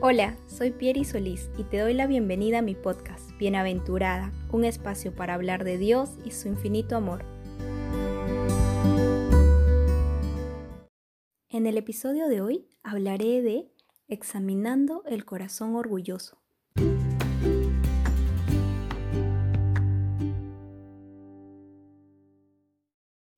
Hola, soy Pieri Solís y te doy la bienvenida a mi podcast, Bienaventurada, un espacio para hablar de Dios y su infinito amor. En el episodio de hoy hablaré de examinando el corazón orgulloso.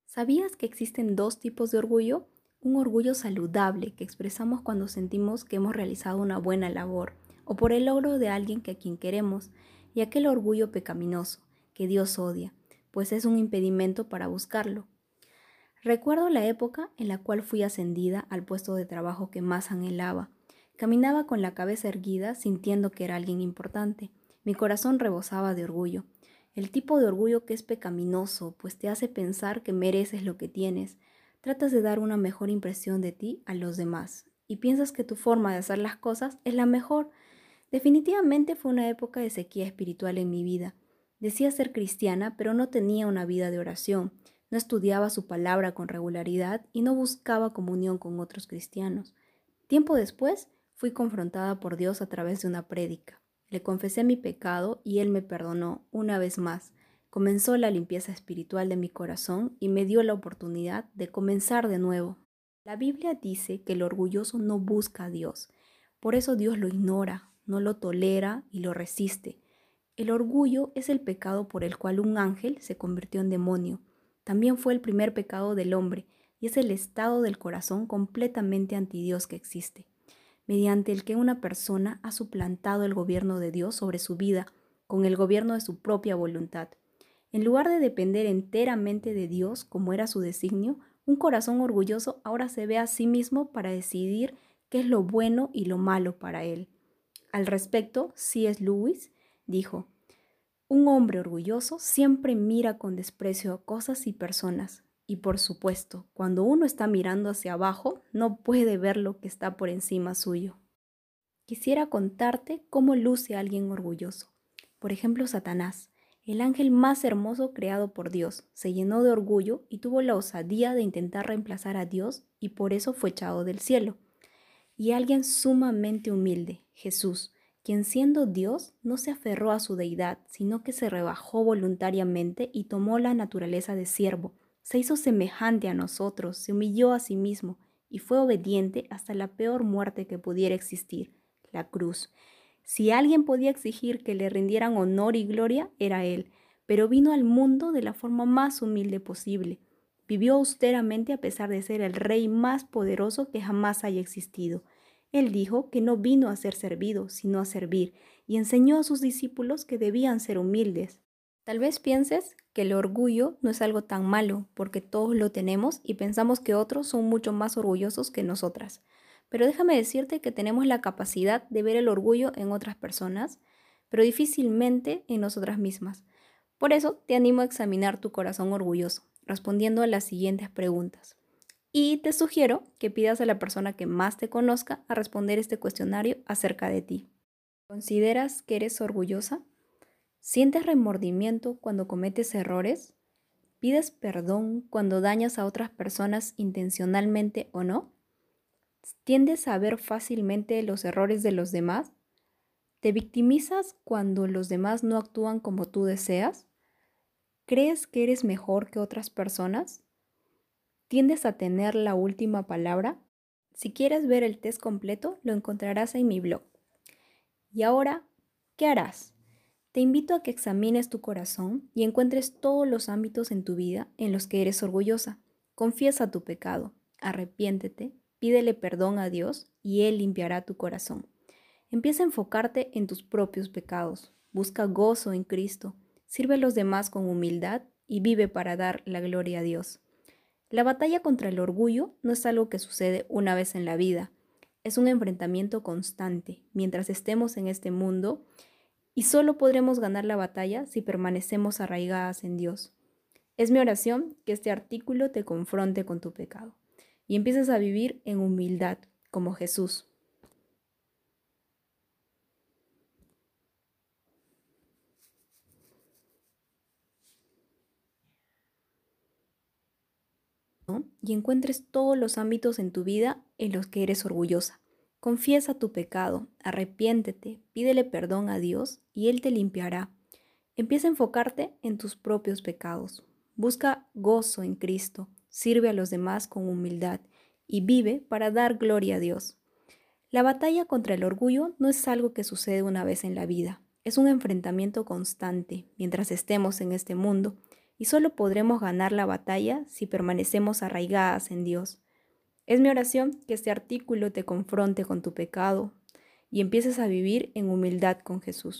¿Sabías que existen dos tipos de orgullo? Un orgullo saludable que expresamos cuando sentimos que hemos realizado una buena labor o por el logro de alguien que a quien queremos, y aquel orgullo pecaminoso que Dios odia, pues es un impedimento para buscarlo. Recuerdo la época en la cual fui ascendida al puesto de trabajo que más anhelaba. Caminaba con la cabeza erguida sintiendo que era alguien importante. Mi corazón rebosaba de orgullo. El tipo de orgullo que es pecaminoso, pues te hace pensar que mereces lo que tienes, tratas de dar una mejor impresión de ti a los demás y piensas que tu forma de hacer las cosas es la mejor. Definitivamente fue una época de sequía espiritual en mi vida. Decía ser cristiana, pero no tenía una vida de oración, no estudiaba su palabra con regularidad y no buscaba comunión con otros cristianos. Tiempo después, fui confrontada por Dios a través de una prédica. Le confesé mi pecado y Él me perdonó una vez más comenzó la limpieza espiritual de mi corazón y me dio la oportunidad de comenzar de nuevo. La Biblia dice que el orgulloso no busca a Dios, por eso Dios lo ignora, no lo tolera y lo resiste. El orgullo es el pecado por el cual un ángel se convirtió en demonio. También fue el primer pecado del hombre y es el estado del corazón completamente anti Dios que existe, mediante el que una persona ha suplantado el gobierno de Dios sobre su vida con el gobierno de su propia voluntad. En lugar de depender enteramente de Dios, como era su designio, un corazón orgulloso ahora se ve a sí mismo para decidir qué es lo bueno y lo malo para él. Al respecto, C.S. Lewis dijo, un hombre orgulloso siempre mira con desprecio a cosas y personas, y por supuesto, cuando uno está mirando hacia abajo, no puede ver lo que está por encima suyo. Quisiera contarte cómo luce alguien orgulloso. Por ejemplo, Satanás. El ángel más hermoso creado por Dios se llenó de orgullo y tuvo la osadía de intentar reemplazar a Dios y por eso fue echado del cielo. Y alguien sumamente humilde, Jesús, quien siendo Dios no se aferró a su deidad, sino que se rebajó voluntariamente y tomó la naturaleza de siervo, se hizo semejante a nosotros, se humilló a sí mismo y fue obediente hasta la peor muerte que pudiera existir, la cruz. Si alguien podía exigir que le rindieran honor y gloria, era él, pero vino al mundo de la forma más humilde posible. Vivió austeramente a pesar de ser el rey más poderoso que jamás haya existido. Él dijo que no vino a ser servido, sino a servir, y enseñó a sus discípulos que debían ser humildes. Tal vez pienses que el orgullo no es algo tan malo, porque todos lo tenemos y pensamos que otros son mucho más orgullosos que nosotras. Pero déjame decirte que tenemos la capacidad de ver el orgullo en otras personas, pero difícilmente en nosotras mismas. Por eso te animo a examinar tu corazón orgulloso, respondiendo a las siguientes preguntas. Y te sugiero que pidas a la persona que más te conozca a responder este cuestionario acerca de ti. ¿Consideras que eres orgullosa? ¿Sientes remordimiento cuando cometes errores? ¿Pides perdón cuando dañas a otras personas intencionalmente o no? ¿Tiendes a ver fácilmente los errores de los demás? ¿Te victimizas cuando los demás no actúan como tú deseas? ¿Crees que eres mejor que otras personas? ¿Tiendes a tener la última palabra? Si quieres ver el test completo, lo encontrarás en mi blog. Y ahora, ¿qué harás? Te invito a que examines tu corazón y encuentres todos los ámbitos en tu vida en los que eres orgullosa. Confiesa tu pecado, arrepiéntete Pídele perdón a Dios y Él limpiará tu corazón. Empieza a enfocarte en tus propios pecados. Busca gozo en Cristo. Sirve a los demás con humildad y vive para dar la gloria a Dios. La batalla contra el orgullo no es algo que sucede una vez en la vida. Es un enfrentamiento constante mientras estemos en este mundo y solo podremos ganar la batalla si permanecemos arraigadas en Dios. Es mi oración que este artículo te confronte con tu pecado y empiezas a vivir en humildad como Jesús. y encuentres todos los ámbitos en tu vida en los que eres orgullosa. Confiesa tu pecado, arrepiéntete, pídele perdón a Dios y Él te limpiará. Empieza a enfocarte en tus propios pecados. Busca gozo en Cristo, sirve a los demás con humildad y vive para dar gloria a Dios. La batalla contra el orgullo no es algo que sucede una vez en la vida, es un enfrentamiento constante mientras estemos en este mundo y solo podremos ganar la batalla si permanecemos arraigadas en Dios. Es mi oración que este artículo te confronte con tu pecado y empieces a vivir en humildad con Jesús.